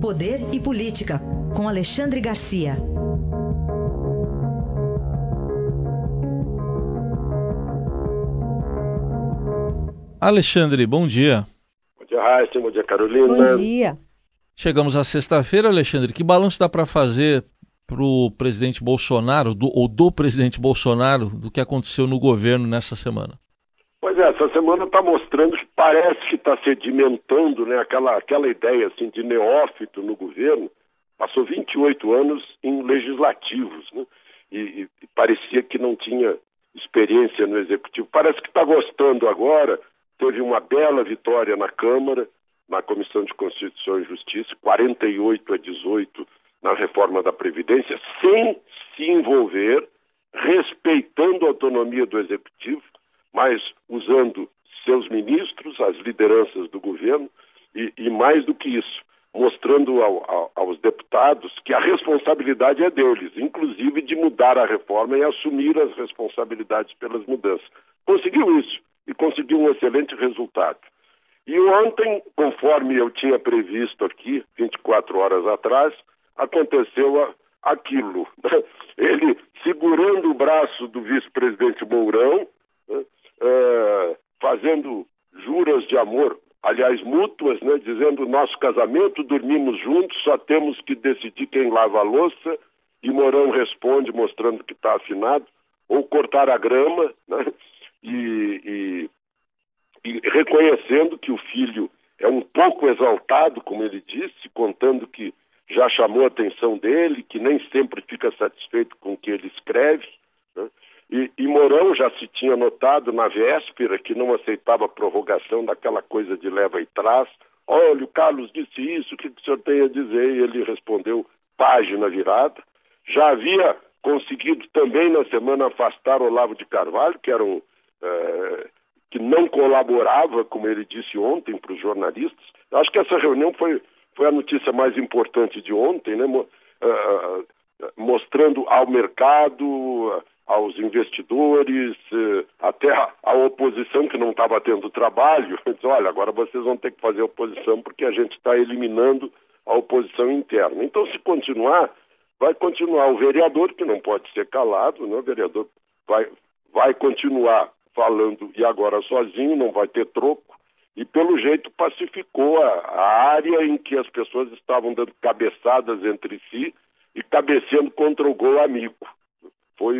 Poder e Política, com Alexandre Garcia. Alexandre, bom dia. Bom dia, Raíssa. Bom dia, Carolina. Bom dia. Chegamos à sexta-feira, Alexandre. Que balanço dá para fazer para o presidente Bolsonaro, do, ou do presidente Bolsonaro, do que aconteceu no governo nessa semana? Pois é, essa semana está mostrando que parece que está sedimentando né, aquela, aquela ideia assim, de neófito no governo. Passou 28 anos em legislativos né, e, e, parecia que não tinha experiência no executivo. Parece que está gostando agora. Teve uma bela vitória na Câmara, na Comissão de Constituição e Justiça, 48 a 18 na reforma da Previdência, sem se envolver, respeitando a autonomia do Executivo, mas usando seus ministros, as lideranças do governo, e, e mais do que isso, mostrando ao, ao, aos deputados que a responsabilidade é deles, inclusive de mudar a reforma e assumir as responsabilidades pelas mudanças. Conseguiu isso e conseguiu um excelente resultado. E ontem, conforme eu tinha previsto aqui, 24 horas atrás, aconteceu aquilo. Ele segurando o braço do vice-presidente Mourão, fazendo juras de amor, aliás, mútuas, né, dizendo nosso casamento, dormimos juntos, só temos que decidir quem lava a louça, e Mourão responde mostrando que está afinado, ou cortar a grama, né, e, e, e reconhecendo que o filho é um pouco exaltado, como ele disse, contando que já chamou a atenção dele, que nem sempre fica satisfeito com o que ele escreve. E, e Mourão já se tinha notado na véspera que não aceitava a prorrogação daquela coisa de leva e traz. Olha, o Carlos disse isso, o que, que o senhor tem a dizer? E ele respondeu, página virada. Já havia conseguido também na semana afastar Olavo de Carvalho, que era um, é, que não colaborava, como ele disse ontem, para os jornalistas. Acho que essa reunião foi foi a notícia mais importante de ontem, né? Uh, mostrando ao mercado, aos investidores, uh, até a, oposição que não estava tendo trabalho, diz, olha, agora vocês vão ter que fazer oposição porque a gente está eliminando a oposição interna. Então, se continuar, vai continuar o vereador, que não pode ser calado, né? o vereador vai, vai continuar falando e agora sozinho, não vai ter troco, e pelo jeito pacificou a, a, área em que as pessoas estavam dando cabeçadas entre si e cabeceando contra o gol amigo. Foi,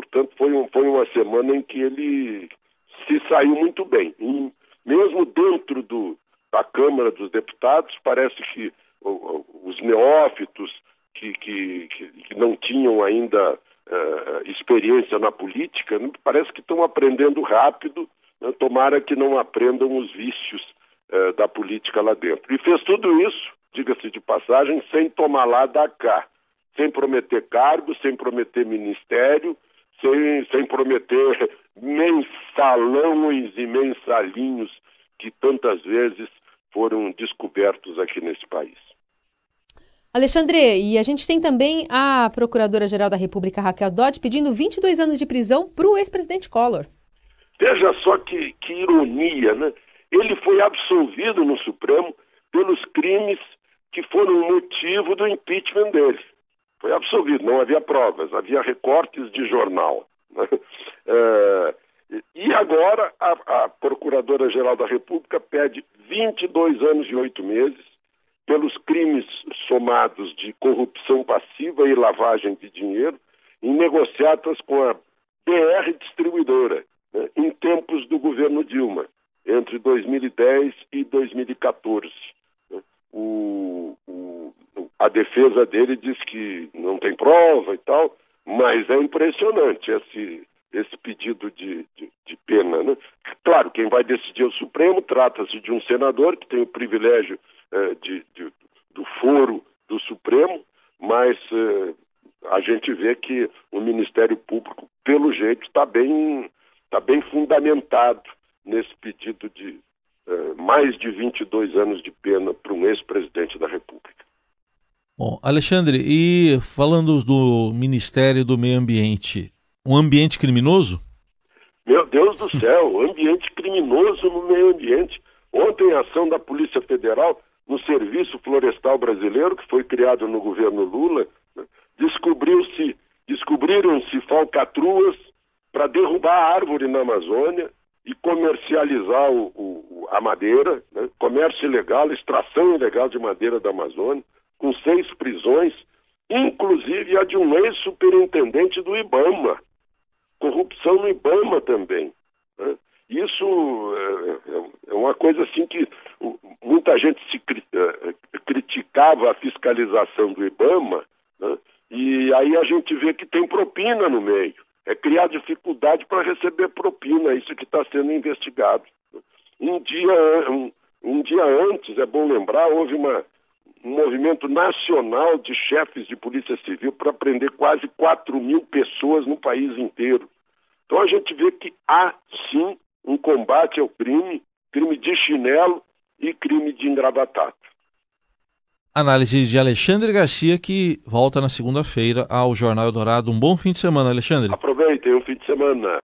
portanto, foi, um, foi uma semana em que ele se saiu muito bem. E mesmo dentro do, da Câmara dos Deputados, parece que os neófitos que, que, que não tinham ainda uh, experiência na política, parece que estão aprendendo rápido né, tomara que não aprendam os vícios eh, da política lá dentro. E fez tudo isso, diga-se de passagem, sem tomar lá da cá, sem prometer cargo, sem prometer ministério, sem, sem prometer mensalões e mensalinhos que tantas vezes foram descobertos aqui nesse país. Alexandre, e a gente tem também a Procuradora-Geral da República, Raquel Dodge, pedindo 22 anos de prisão para o ex-presidente Collor. Veja só que, que ironia, né? Ele foi absolvido no Supremo pelos crimes que foram motivo do impeachment dele. Foi absolvido, não havia provas, havia recortes de jornal. Né? E agora a, a Procuradora-Geral da República pede 22 anos e 8 meses pelos crimes somados de corrupção passiva e lavagem de dinheiro em negociatas com a BR Distribuidora, né, em tempos do governo Dilma, entre 2010 e 2014. A defesa dele diz que não tem prova e tal, mas é impressionante esse, esse pedido de, de, de pena. Né? Claro, quem vai decidir é o Supremo, trata-se de um senador que tem o privilégio eh, de, de, do foro do Supremo, mas eh, a gente vê que o Ministério Público, pelo jeito, está bem está bem fundamentado nesse pedido de uh, mais de 22 anos de pena para um ex-presidente da República. Bom, Alexandre, e falando do Ministério do Meio Ambiente, um ambiente criminoso? Meu Deus do céu, ambiente criminoso no meio ambiente. Ontem, a ação da Polícia Federal no Serviço Florestal Brasileiro, que foi criado no governo Lula, né? descobriu-se, descobriram-se falcatruas para derrubar a árvore na Amazônia e comercializar o, o, a madeira, né? comércio ilegal, extração ilegal de madeira da Amazônia, com seis prisões, inclusive a de um ex-superintendente do IBAMA. Corrupção no IBAMA também. Né? Isso é, é, é, uma coisa assim que muita gente se é, criticava a fiscalização do IBAMA, né? e aí a gente vê que tem propina no meio. É criar dificuldade para receber propina, isso que está sendo investigado. Um dia, um, um dia antes, é bom lembrar, houve uma, um movimento nacional de chefes de polícia civil para prender quase 4 mil pessoas no país inteiro. Então a gente vê que há sim um combate ao crime, crime de chinelo e crime de engravatato. Análise de Alexandre Garcia, que volta na segunda-feira ao Jornal Eldorado. Um bom fim de semana, Alexandre. Aproveitem um fim de semana.